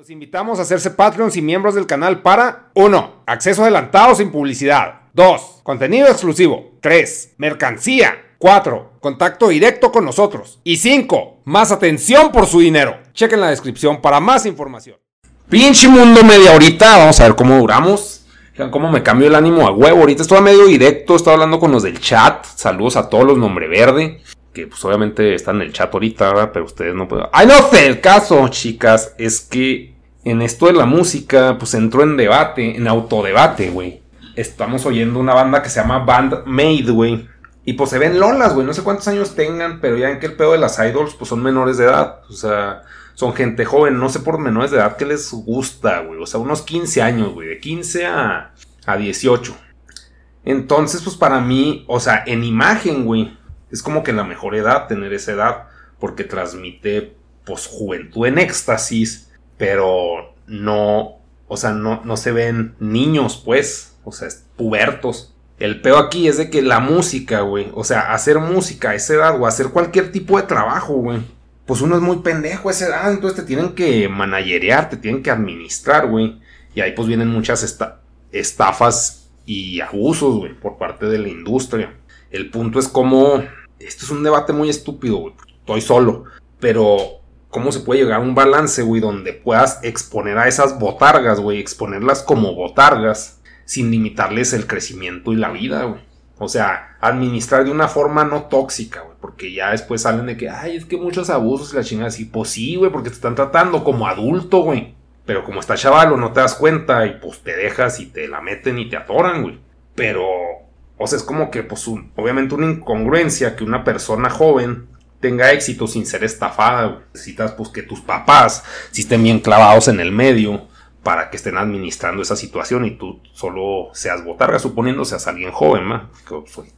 Los invitamos a hacerse Patreons y miembros del canal para 1. Acceso adelantado sin publicidad. 2. Contenido exclusivo. 3. Mercancía. 4. Contacto directo con nosotros. Y 5. Más atención por su dinero. Chequen la descripción para más información. Pinche mundo media horita. Vamos a ver cómo duramos. Vean cómo me cambio el ánimo a huevo. Ahorita estoy medio directo. Estoy hablando con los del chat. Saludos a todos los nombre verde. Que pues obviamente están en el chat ahorita, ¿verdad? pero ustedes no pueden. ¡Ay, no sé! El caso, chicas, es que en esto de la música, pues entró en debate, en autodebate, güey. Estamos oyendo una banda que se llama Band Made, güey. Y pues se ven lolas, güey. No sé cuántos años tengan, pero ya en que el pedo de las idols, pues son menores de edad. O sea, son gente joven. No sé por menores de edad que les gusta, güey. O sea, unos 15 años, güey. De 15 a, a 18. Entonces, pues para mí, o sea, en imagen, güey. Es como que la mejor edad tener esa edad. Porque transmite, pues, juventud en éxtasis pero no, o sea, no, no se ven niños, pues, o sea, pubertos. El peo aquí es de que la música, güey, o sea, hacer música a esa edad o hacer cualquier tipo de trabajo, güey, pues uno es muy pendejo a esa edad, entonces te tienen que managerear, te tienen que administrar, güey. Y ahí pues vienen muchas estafas y abusos, güey, por parte de la industria. El punto es como, esto es un debate muy estúpido, güey, estoy solo, pero cómo se puede llegar a un balance, güey, donde puedas exponer a esas botargas, güey, exponerlas como botargas, sin limitarles el crecimiento y la vida, güey. O sea, administrar de una forma no tóxica, güey, porque ya después salen de que, ay, es que muchos abusos y la chingada así, pues sí, güey, porque te están tratando como adulto, güey. Pero como está chavalo, no te das cuenta y pues te dejas y te la meten y te atoran, güey. Pero, o sea, es como que, pues, obviamente una incongruencia que una persona joven tenga éxito sin ser estafada. Necesitas pues que tus papás si estén bien clavados en el medio para que estén administrando esa situación y tú solo seas botarga, suponiendo seas alguien joven. Pues,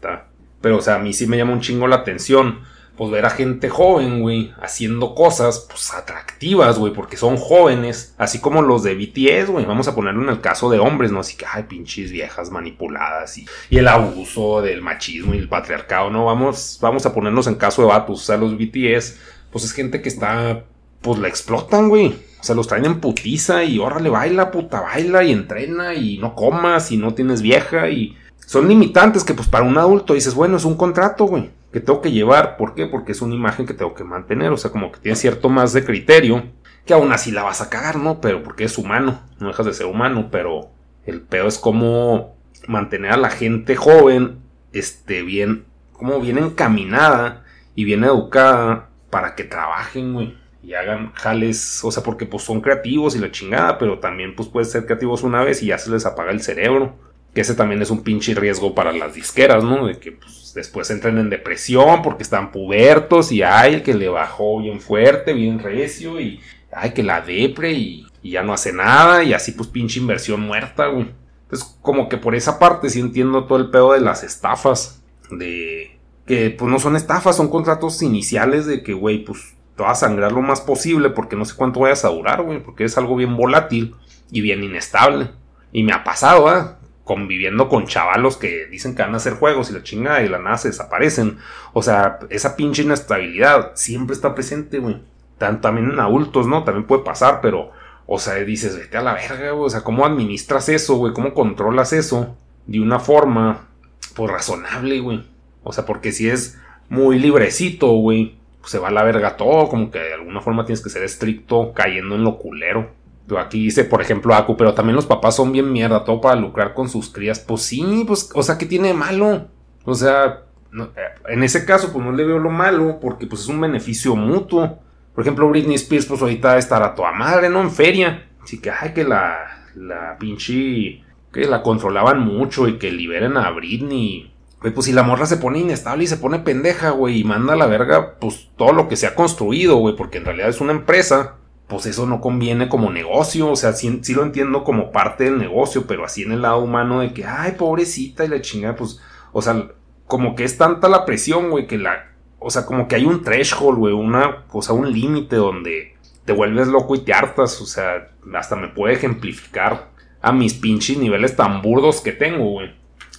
Pero, o sea, a mí sí me llama un chingo la atención pues ver a gente joven, güey, haciendo cosas, pues atractivas, güey, porque son jóvenes, así como los de BTS, güey, vamos a ponerlo en el caso de hombres, ¿no? Así que, ay, pinches viejas manipuladas y, el abuso del machismo y el patriarcado, ¿no? Vamos, vamos a ponernos en caso de vatos, o sea, los BTS, pues es gente que está, pues la explotan, güey. O sea, los traen en putiza y órale, baila, puta, baila y entrena y no comas y no tienes vieja y son limitantes que pues para un adulto dices, bueno, es un contrato, güey que tengo que llevar. ¿Por qué? Porque es una imagen que tengo que mantener. O sea, como que tiene cierto más de criterio. Que aún así la vas a cagar, ¿no? Pero porque es humano. No dejas de ser humano. Pero el peor es como mantener a la gente joven. Este, bien. Como bien encaminada. Y bien educada. Para que trabajen, güey. Y hagan jales. O sea, porque pues son creativos y la chingada. Pero también pues pueden ser creativos una vez y ya se les apaga el cerebro. Que ese también es un pinche riesgo para las disqueras, ¿no? De que pues después entran en depresión porque están pubertos y hay el que le bajó bien fuerte, bien recio y hay que la depre y, ya no hace nada y así pues pinche inversión muerta, güey. Entonces como que por esa parte sí entiendo todo el pedo de las estafas, de que pues no son estafas, son contratos iniciales de que, güey, pues te vas a sangrar lo más posible porque no sé cuánto vayas a durar, güey, porque es algo bien volátil y bien inestable. Y me ha pasado, ¿eh? Conviviendo con chavalos que dicen que van a hacer juegos y la chingada y la nada se desaparecen. O sea, esa pinche inestabilidad siempre está presente, güey. también en adultos, ¿no? También puede pasar, pero, o sea, dices, vete a la verga, güey. O sea, ¿cómo administras eso, güey? ¿Cómo controlas eso? De una forma, pues razonable, güey. O sea, porque si es muy librecito, güey, pues se va a la verga todo. Como que de alguna forma tienes que ser estricto, cayendo en lo culero. Aquí dice, por ejemplo, Aku, pero también los papás son bien mierda, todo para lucrar con sus crías. Pues sí, pues, o sea, ¿qué tiene de malo? O sea, eh, en ese caso, pues no le veo lo malo, porque pues es un beneficio mutuo. Por ejemplo, Britney Spears, pues ahorita estará toda madre, ¿no? En feria. Así que, ay, que la, la pinche, que la controlaban mucho y que liberen a Britney. pues si la morra se pone inestable y se pone pendeja, güey, y manda a la verga, pues todo lo que se ha construido, güey, porque en realidad es una empresa pues eso no conviene como negocio, o sea, sí, lo entiendo como parte del negocio, pero así en el lado humano de que, ay, pobrecita y la chingada, pues, o sea, como que es tanta la presión, güey, que la, o sea, como que hay un threshold, güey, una, o sea, un límite donde te vuelves loco y te hartas, o sea, hasta me puede ejemplificar a mis pinches niveles tan burdos que tengo, güey.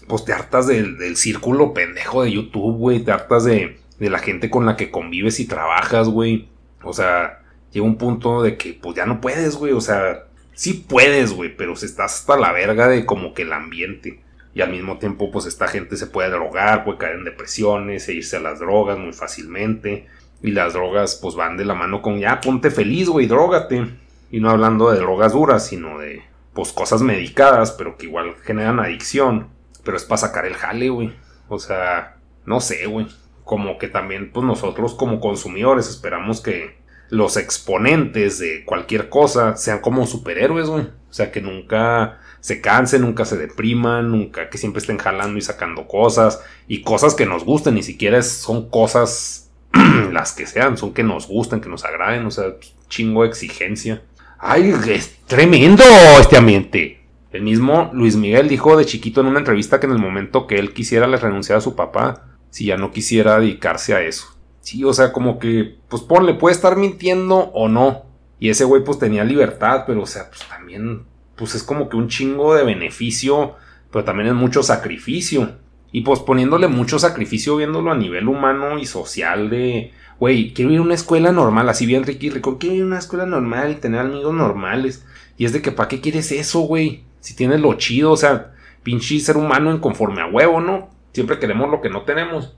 Pues te hartas del, del círculo pendejo de YouTube, güey, te hartas de, de la gente con la que convives y trabajas, güey. O sea, llega un punto de que pues ya no puedes, güey, o sea, sí puedes, güey, pero se estás hasta la verga de como que el ambiente. Y al mismo tiempo, pues esta gente se puede drogar, puede caer en depresiones, e irse a las drogas muy fácilmente. Y las drogas, pues van de la mano con ya, ponte feliz, güey, drógate. Y no hablando de drogas duras, sino de, pues cosas medicadas, pero que igual generan adicción. Pero es para sacar el jale, güey. O sea, no sé, güey. Como que también, pues nosotros como consumidores esperamos que, los exponentes de cualquier cosa sean como superhéroes, güey. O sea, que nunca se cansen, nunca se depriman, nunca que siempre estén jalando y sacando cosas y cosas que nos gusten, ni siquiera son cosas las que sean, son que nos gusten, que nos agraden, o sea, chingo de exigencia. Ay, es tremendo este ambiente. El mismo Luis Miguel dijo de chiquito en una entrevista que en el momento que él quisiera le renunciar a su papá si ya no quisiera dedicarse a eso. Sí, o sea, como que, pues ponle, puede estar mintiendo o no. Y ese güey pues tenía libertad, pero o sea, pues también, pues es como que un chingo de beneficio, pero también es mucho sacrificio. Y pues poniéndole mucho sacrificio viéndolo a nivel humano y social de, güey, quiero ir a una escuela normal, así bien Ricky Rico, quiero ir a una escuela normal y tener amigos normales. Y es de que, ¿para qué quieres eso, güey? Si tienes lo chido, o sea, pinche ser humano en conforme a huevo, ¿no? Siempre queremos lo que no tenemos.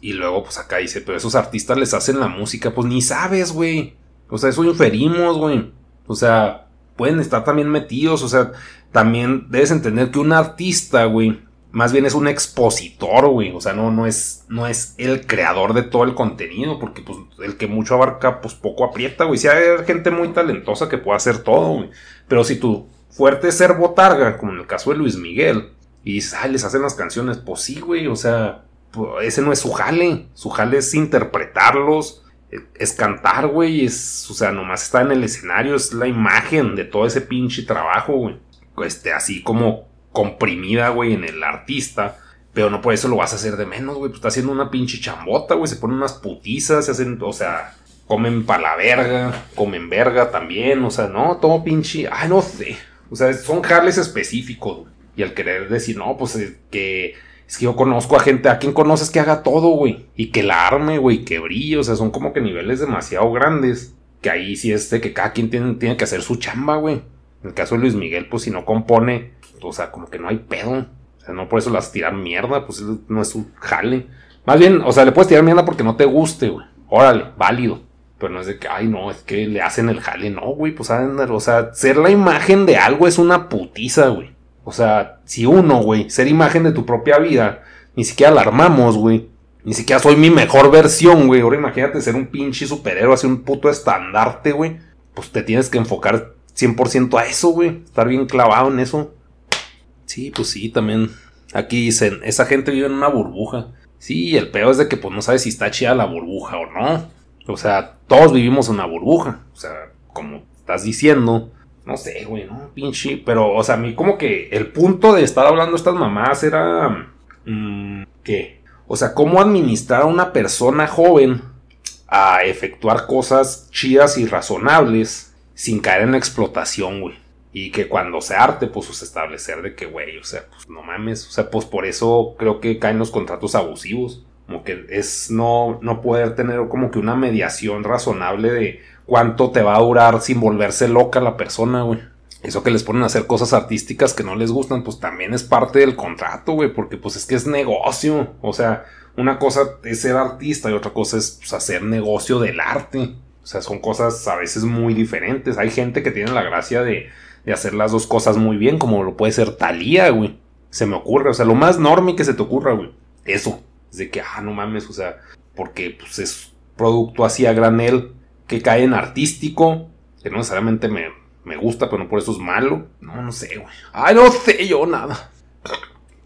Y luego, pues acá dice, pero esos artistas les hacen la música, pues ni sabes, güey. O sea, eso inferimos, güey. O sea, pueden estar también metidos, o sea, también debes entender que un artista, güey, más bien es un expositor, güey. O sea, no, no, es, no es el creador de todo el contenido, porque pues el que mucho abarca, pues poco aprieta, güey. Si hay gente muy talentosa que puede hacer todo, güey. Pero si tu fuerte es ser botarga, como en el caso de Luis Miguel, y dices, ay, les hacen las canciones, pues sí, güey, o sea, ese no es su jale. Su jale es interpretarlos, es cantar, güey. Es, o sea, nomás está en el escenario, es la imagen de todo ese pinche trabajo, güey. Este, así como comprimida, güey, en el artista. Pero no por eso lo vas a hacer de menos, güey. Pues está haciendo una pinche chambota, güey. Se ponen unas putizas, se hacen, o sea, comen pa' la verga, comen verga también. O sea, no, todo pinche. Ay, no sé. O sea, son jales específicos, güey. Y al querer decir, no, pues eh, que es que yo conozco a gente, a quien conoces que haga todo, güey. Y que la arme, güey, que brille. O sea, son como que niveles demasiado grandes. Que ahí sí es de que cada quien tiene, tiene que hacer su chamba, güey. En el caso de Luis Miguel, pues si no compone, o sea, como que no hay pedo. O sea, no por eso las tirar mierda, pues no es su jale. Más bien, o sea, le puedes tirar mierda porque no te guste, güey. Órale, válido. Pero no es de que, ay, no, es que le hacen el jale. No, güey, pues, o sea, ser la imagen de algo es una putiza, güey. O sea, si uno, güey, ser imagen de tu propia vida, ni siquiera la armamos, güey. Ni siquiera soy mi mejor versión, güey. Ahora imagínate ser un pinche superhéroe, así un puto estandarte, güey. Pues te tienes que enfocar 100% a eso, güey. Estar bien clavado en eso. Sí, pues sí, también. Aquí dicen, esa gente vive en una burbuja. Sí, el peor es de que pues no sabes si está chida la burbuja o no. O sea, todos vivimos en una burbuja. O sea, como estás diciendo, no sé, güey, no, pinche. Pero, o sea, a mí como que el punto de estar hablando estas mamás era. Mmm, ¿Qué? O sea, cómo administrar a una persona joven a efectuar cosas chidas y razonables sin caer en la explotación, güey. Y que cuando se arte, pues, establecer de que, güey, o sea, pues no mames. O sea, pues por eso creo que caen los contratos abusivos. Como que es no, no poder tener como que una mediación razonable de cuánto te va a durar sin volverse loca la persona, güey. Eso que les ponen a hacer cosas artísticas que no les gustan, pues también es parte del contrato, güey, porque pues es que es negocio. O sea, una cosa es ser artista y otra cosa es pues, hacer negocio del arte. O sea, son cosas a veces muy diferentes. Hay gente que tiene la gracia de, hacer las dos cosas muy bien, como lo puede ser Talía, güey. Se me ocurre, o sea, lo más normal que se te ocurra, güey. Eso. Es de que, ah, no mames, o sea, porque pues es producto así a granel que cae en artístico, que no necesariamente me, me gusta, pero no por eso es malo. No, no sé, güey. Ay, no sé yo nada.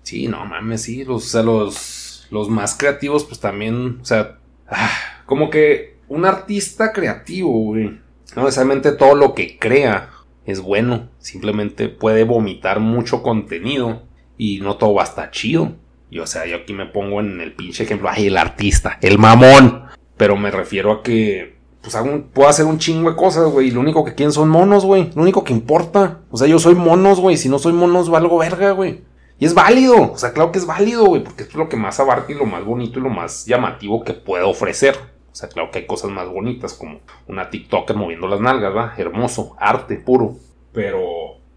Sí, no mames, sí, los, o sea, los, los más creativos, pues también, o sea, ah, como que un artista creativo, güey. No necesariamente todo lo que crea es bueno, simplemente puede vomitar mucho contenido y no todo va a estar chido. Y o sea, yo aquí me pongo en el pinche ejemplo, ay, el artista, el mamón. Pero me refiero a que, pues, puedo hacer un chingo de cosas, güey. Lo único que quieren son monos, güey. Lo único que importa. O sea, yo soy monos, güey. Si no soy monos, valgo verga, güey. Y es válido. O sea, claro que es válido, güey. Porque es lo que más abarca y lo más bonito y lo más llamativo que puedo ofrecer. O sea, claro que hay cosas más bonitas como una TikToker moviendo las nalgas, ¿verdad? Hermoso, arte puro. Pero,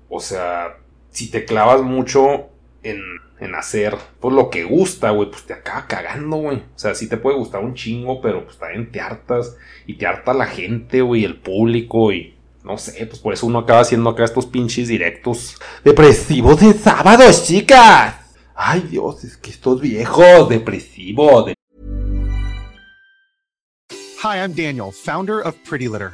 o sea, si te clavas mucho en hacer pues lo que gusta, güey, pues te acaba cagando, güey. O sea, sí te puede gustar un chingo, pero pues también te hartas y te harta la gente, güey, el público y no sé, pues por eso uno acaba haciendo acá estos pinches directos depresivos de sábado, chicas. Ay, Dios, es que estos viejos depresivos. De Hi, I'm Daniel, founder of Pretty Litter.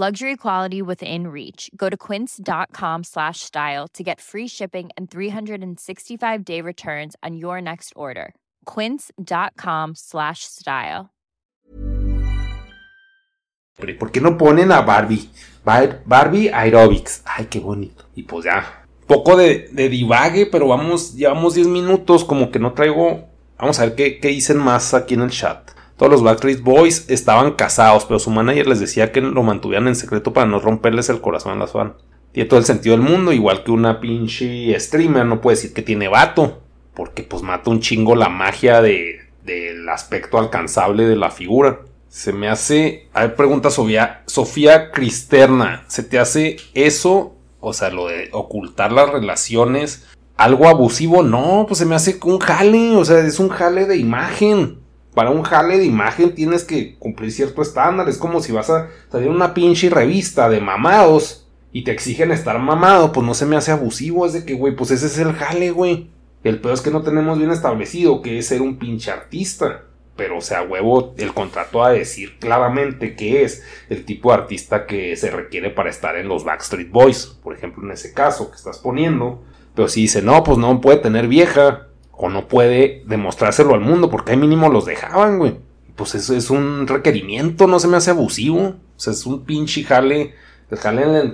Luxury quality within reach. Go to quince.com slash style to get free shipping and 365 day returns on your next order. Quince.com slash style. ¿Por qué no ponen a Barbie? Barbie Aerobics. Ay, qué bonito. Y pues ya. Poco de, de divague, pero vamos, llevamos 10 minutos. Como que no traigo. Vamos a ver qué, qué dicen más aquí en el chat. Todos los Backstreet Boys estaban casados, pero su manager les decía que lo mantuvieran en secreto para no romperles el corazón a las fans. Tiene todo el sentido del mundo, igual que una pinche streamer no puede decir que tiene vato, porque pues mata un chingo la magia de, del aspecto alcanzable de la figura. Se me hace. A ver, pregunta Sofía, Sofía Cristerna. ¿Se te hace eso? O sea, lo de ocultar las relaciones. ¿Algo abusivo? No, pues se me hace un jale. O sea, es un jale de imagen. Para un jale de imagen tienes que cumplir cierto estándar. Es como si vas a salir una pinche revista de mamados y te exigen estar mamado. Pues no se me hace abusivo. Es de que, güey, pues ese es el jale, güey. El peor es que no tenemos bien establecido que es ser un pinche artista pero o sea, huevo, el contrato a decir claramente que es el tipo de artista que se requiere para estar en los Backstreet Boys, por ejemplo, en ese caso que estás poniendo. Pero si dice, no, pues no puede tener vieja, o no puede demostrárselo al mundo, porque ahí mínimo los dejaban, güey. Pues eso es un requerimiento, no se me hace abusivo. O sea, es un pinche jale, jale del,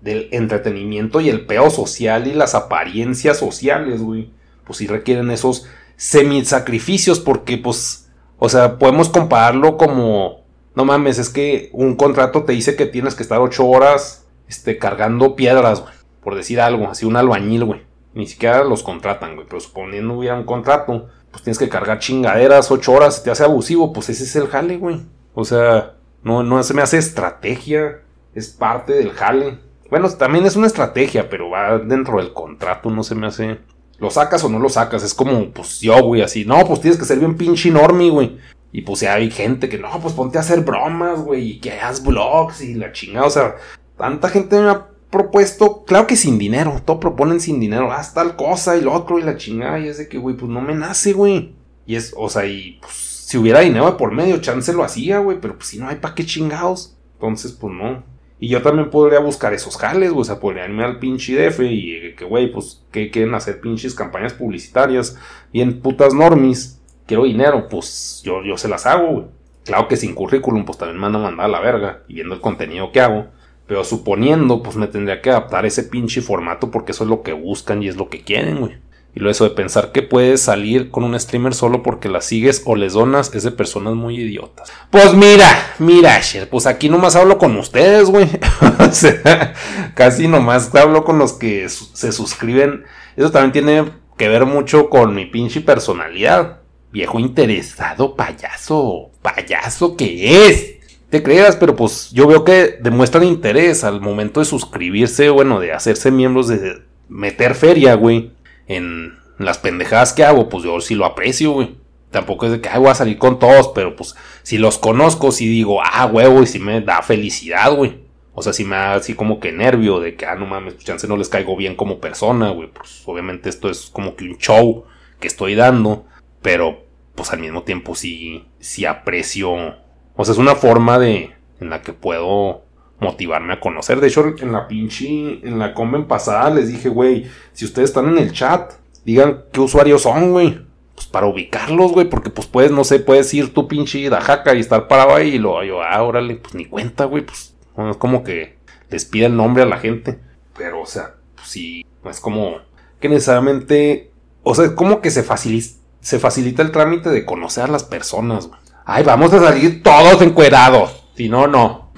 del entretenimiento y el peo social y las apariencias sociales, güey. Pues sí requieren esos semi-sacrificios, porque pues o sea, podemos compararlo como, no mames, es que un contrato te dice que tienes que estar ocho horas este, cargando piedras, güey. Por decir algo, así un albañil, güey. Ni siquiera los contratan, güey. Pero suponiendo hubiera un contrato, pues tienes que cargar chingaderas ocho horas, te hace abusivo, pues ese es el jale, güey. O sea, no, no se me hace estrategia, es parte del jale. Bueno, también es una estrategia, pero va dentro del contrato, no se me hace ¿Lo sacas o no lo sacas? Es como, pues yo, güey, así. No, pues tienes que ser bien pinche enorme, güey. Y pues ya hay gente que, no, pues ponte a hacer bromas, güey, y que hagas vlogs y la chingada. O sea, tanta gente me ha propuesto, claro que sin dinero, todo proponen sin dinero, haz tal cosa y lo otro y la chingada, y es de que, güey, pues no me nace, güey. Y es, o sea, y pues si hubiera dinero por medio, chance lo hacía, güey, pero pues si no hay pa' qué chingados. Entonces, pues no. Y yo también podría buscar esos jales, güey, o sea, podría irme al pinche DF y que, güey, pues, que quieren hacer pinches campañas publicitarias, bien putas normis, quiero dinero, pues yo, yo se las hago, güey. Claro que sin currículum, pues también me van a mandar a la verga, y viendo el contenido que hago. Pero suponiendo, pues me tendría que adaptar ese pinche formato porque eso es lo que buscan y es lo que quieren, güey. Y lo eso de pensar que puedes salir con un streamer solo porque la sigues o les donas es de personas muy idiotas. Pues mira, mira, pues aquí nomás hablo con ustedes, güey. o sea, casi nomás hablo con los que se suscriben. Eso también tiene que ver mucho con mi pinche personalidad. Viejo interesado, payaso, payaso que es te creas, pero pues yo veo que demuestran interés al momento de suscribirse, bueno, de hacerse miembros, de meter feria, güey, en las pendejadas que hago, pues yo sí lo aprecio, güey. Tampoco es de que, ay, voy a salir con todos, pero pues si los conozco, si digo, ah, huevo, y si me da felicidad, güey. O sea, si me da así como que nervio de que, ah, no mames, pues no les caigo bien como persona, güey. Pues obviamente esto es como que un show que estoy dando, pero pues al mismo tiempo sí, sí aprecio o sea, es una forma de en la que puedo motivarme a conocer. De hecho, en la pinche, en la conven pasada les dije, güey, si ustedes están en el chat, digan qué usuarios son, güey. Pues para ubicarlos, güey, porque pues puedes, no sé, puedes ir tu pinche dajaca y estar parado ahí y lo, yo, ah, órale, pues ni cuenta, güey, pues es como que les pide el nombre a la gente. Pero, o sea, pues sí, es como que necesariamente, o sea, es como que se facilita, se facilita el trámite de conocer a las personas, güey. Ay, vamos a salir todos encuerados. Si no, no.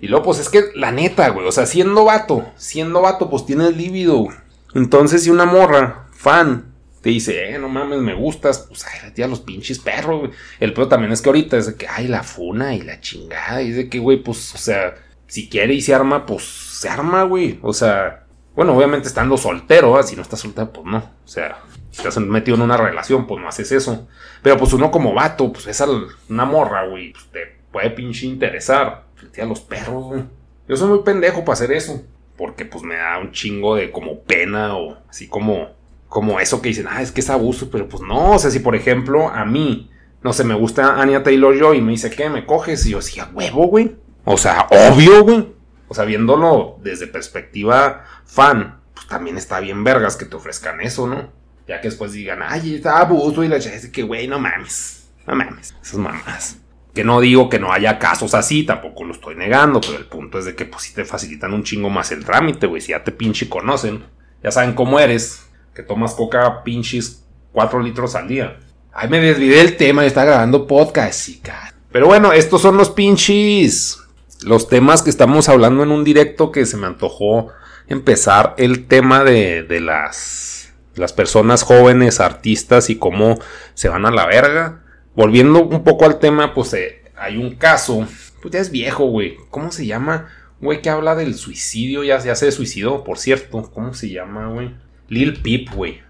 Y luego, pues es que la neta, güey. O sea, siendo vato, siendo vato, pues tienes líbido. Entonces, si una morra, fan, te dice, eh, no mames, me gustas, pues ay, los pinches perros, güey. El peor también es que ahorita es de que, ay, la funa y la chingada. Y de que, güey, pues, o sea, si quiere y se arma, pues se arma, güey. O sea, bueno, obviamente estando soltero, ¿eh? si no estás soltero, pues no. O sea, si estás metido en una relación, pues no haces eso. Pero pues uno como vato, pues es una morra, güey, pues te puede pinche interesar. A los perros, güey. Yo soy muy pendejo para hacer eso. Porque pues me da un chingo de como pena o así como, como eso que dicen, ah, es que es abuso, pero pues no, o sea, si por ejemplo a mí, no sé, me gusta Anya Taylor Joy y me dice, ¿qué? ¿Me coges? Y yo decía, huevo, güey. O sea, obvio, güey. O sea, viéndolo desde perspectiva fan, pues también está bien vergas que te ofrezcan eso, ¿no? Ya que después digan, ay, está abuso y la es que, güey, no mames. No mames. Esas mamás. Que no digo que no haya casos así, tampoco lo estoy negando, pero el punto es de que pues si te facilitan un chingo más el trámite, güey. Si ya te pinche conocen, ya saben cómo eres, que tomas coca pinches 4 litros al día. Ay, me desvidé el tema y está grabando podcast, chica. Pero bueno, estos son los pinches. Los temas que estamos hablando en un directo que se me antojó empezar el tema de, de las las personas jóvenes, artistas y cómo se van a la verga. Volviendo un poco al tema, pues eh, hay un caso, pues ya es viejo, güey. ¿Cómo se llama? Güey, que habla del suicidio, ya, ya se suicidó, por cierto. ¿Cómo se llama, güey? Lil Peep, güey.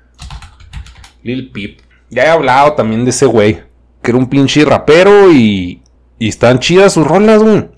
Lil Peep. Ya he hablado también de ese güey. Que era un pinche rapero y, y están chidas sus rolas, güey.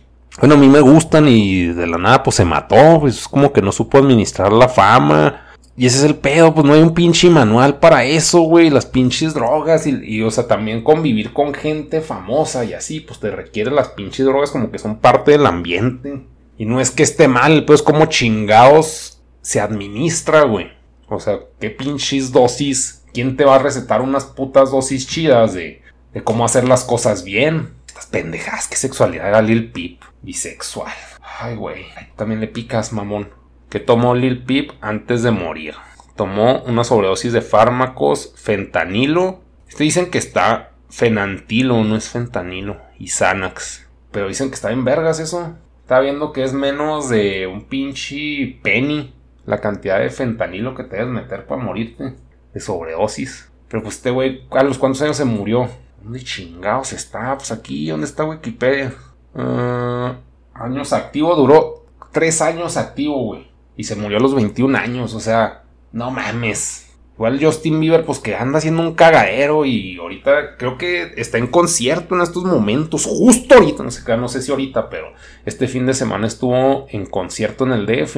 Bueno, a mí me gustan y de la nada pues se mató. Pues es como que no supo administrar la fama. Y ese es el pedo, pues no hay un pinche manual para eso, güey. Las pinches drogas y, o sea, también convivir con gente famosa y así, pues te requiere las pinches drogas como que son parte del ambiente. Y no es que esté mal, pues como chingados se administra, güey. O sea, qué pinches dosis. ¿Quién te va a recetar unas putas dosis chidas de, de cómo hacer las cosas bien? Estas pendejas, qué sexualidad era Lil Peep. Bisexual. Ay, güey. También le picas, mamón que tomó Lil Peep antes de morir. Tomó una sobredosis de fármacos, fentanilo. Este dicen que está fenantilo, no es fentanilo. Y Xanax. Pero dicen que está en vergas eso. Está viendo que es menos de un pinche penny la cantidad de fentanilo que te debes meter para morirte de sobredosis. Pero pues este güey, ¿a los cuántos años se murió? ¿Dónde chingados está? Pues aquí, ¿dónde está Wikipedia? Ah, años activo, duró tres años activo, güey. Y se murió a los 21 años, o sea, no mames. Igual Justin Bieber, pues que anda haciendo un cagadero y ahorita creo que está en concierto en estos momentos, justo ahorita, no sé, no sé si ahorita, pero este fin de semana estuvo en concierto en el DF.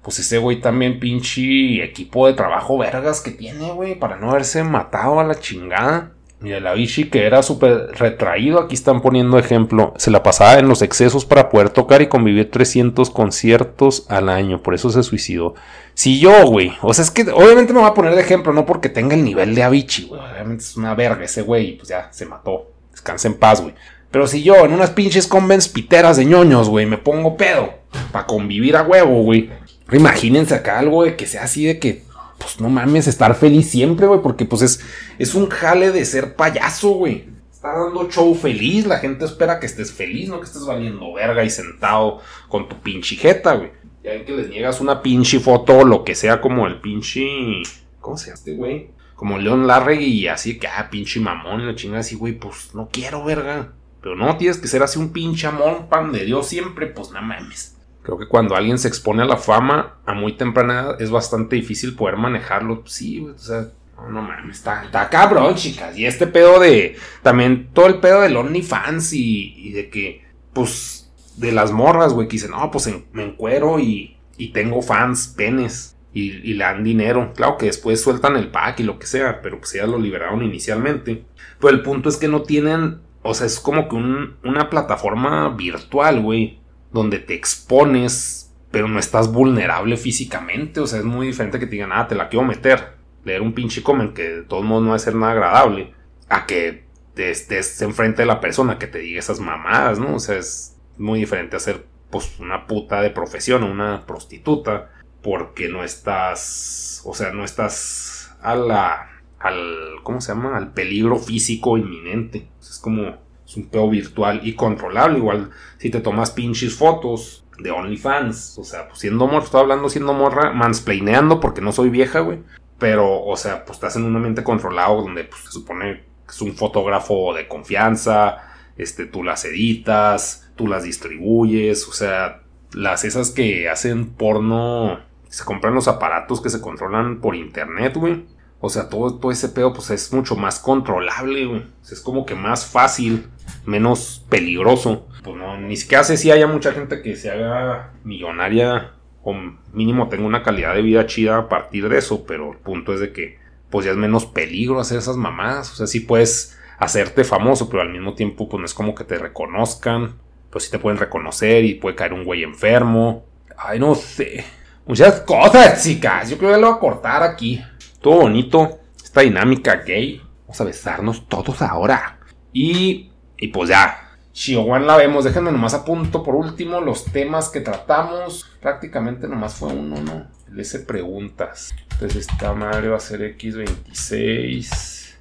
Pues ese güey también pinche equipo de trabajo vergas que tiene, güey, para no haberse matado a la chingada. Y el Avicii, que era súper retraído, aquí están poniendo ejemplo, se la pasaba en los excesos para poder tocar y convivir 300 conciertos al año, por eso se suicidó. Si yo, güey, o sea, es que obviamente me voy a poner de ejemplo, no porque tenga el nivel de Avicii, güey, obviamente es una verga ese güey, pues ya se mató, descansa en paz, güey. Pero si yo en unas pinches convents piteras de ñoños, güey, me pongo pedo para convivir a huevo, güey. Imagínense acá algo de que sea así de que pues no mames, estar feliz siempre, güey, porque pues es, es un jale de ser payaso, güey. Está dando show feliz, la gente espera que estés feliz, no que estés valiendo verga y sentado con tu pinche jeta, güey. Ya ven que les niegas una pinche foto o lo que sea como el pinche... ¿Cómo se llama este güey? Como León Larregui y así que, ah, pinche mamón, la chingada así, güey, pues no quiero, verga. Pero no, tienes que ser así un pinche amor, pan de Dios siempre, pues no mames. Creo que cuando alguien se expone a la fama a muy temprana edad es bastante difícil poder manejarlo. Sí, o sea, no, mames, está, está, cabrón, chicas. Y este pedo de. También todo el pedo del OnlyFans y, y de que, pues, de las morras, güey, que dicen, no, pues me encuero y, y tengo fans, penes. Y, le dan dinero. Claro que después sueltan el pack y lo que sea, pero pues ya lo liberaron inicialmente. Pero el punto es que no tienen. O sea, es como que un, una plataforma virtual, güey donde te expones, pero no estás vulnerable físicamente. O sea, es muy diferente que te digan, ah, te la quiero meter. Leer un pinche comment que de todos modos no va a ser nada agradable. A que te estés enfrente de la persona que te diga esas mamadas, ¿no? O sea, es muy diferente a ser pues una puta de profesión o una prostituta. Porque no estás. O sea, no estás a la. al. ¿cómo se llama? al peligro físico inminente. Es como es un pedo virtual y controlable. Igual si te tomas pinches fotos de OnlyFans. O sea, pues siendo morra, estoy hablando siendo morra, mansplaineando porque no soy vieja, güey. Pero, o sea, pues estás en un ambiente controlado donde pues, se supone que es un fotógrafo de confianza. Este, tú las editas, tú las distribuyes. O sea, las esas que hacen porno. Se compran los aparatos que se controlan por internet, güey. O sea, todo, ese pedo, pues es mucho más controlable. Es como que más fácil menos peligroso. Pues no, ni siquiera sé si haya mucha gente que se haga millonaria o mínimo tenga una calidad de vida chida a partir de eso, pero el punto es de que pues ya es menos peligro hacer esas mamadas. O sea, sí puedes hacerte famoso, pero al mismo tiempo pues no es como que te reconozcan. Pues sí te pueden reconocer y puede caer un güey enfermo. Ay, no sé. Muchas cosas, chicas. Yo creo que lo voy a cortar aquí. Todo bonito. Esta dinámica gay. Vamos a besarnos todos ahora. Y y pues ya, Shiowan la vemos. Déjenme nomás a punto por último los temas que tratamos. Prácticamente nomás fue uno, ¿no? El S preguntas. Entonces esta madre va a ser X26.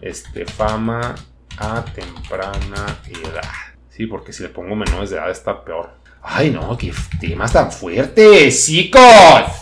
Este, fama a temprana edad. Sí, porque si le pongo menores de edad está peor. Ay, no, qué temas tan fuertes, chicos.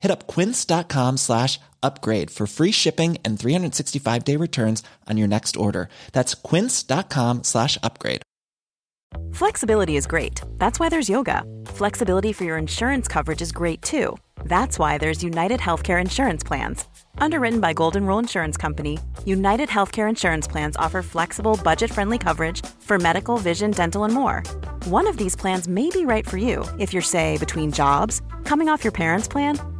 Hit up quince.com slash upgrade for free shipping and 365 day returns on your next order. That's quince.com slash upgrade. Flexibility is great. That's why there's yoga. Flexibility for your insurance coverage is great too. That's why there's United Healthcare Insurance Plans. Underwritten by Golden Rule Insurance Company, United Healthcare Insurance Plans offer flexible, budget friendly coverage for medical, vision, dental, and more. One of these plans may be right for you if you're, say, between jobs, coming off your parents' plan,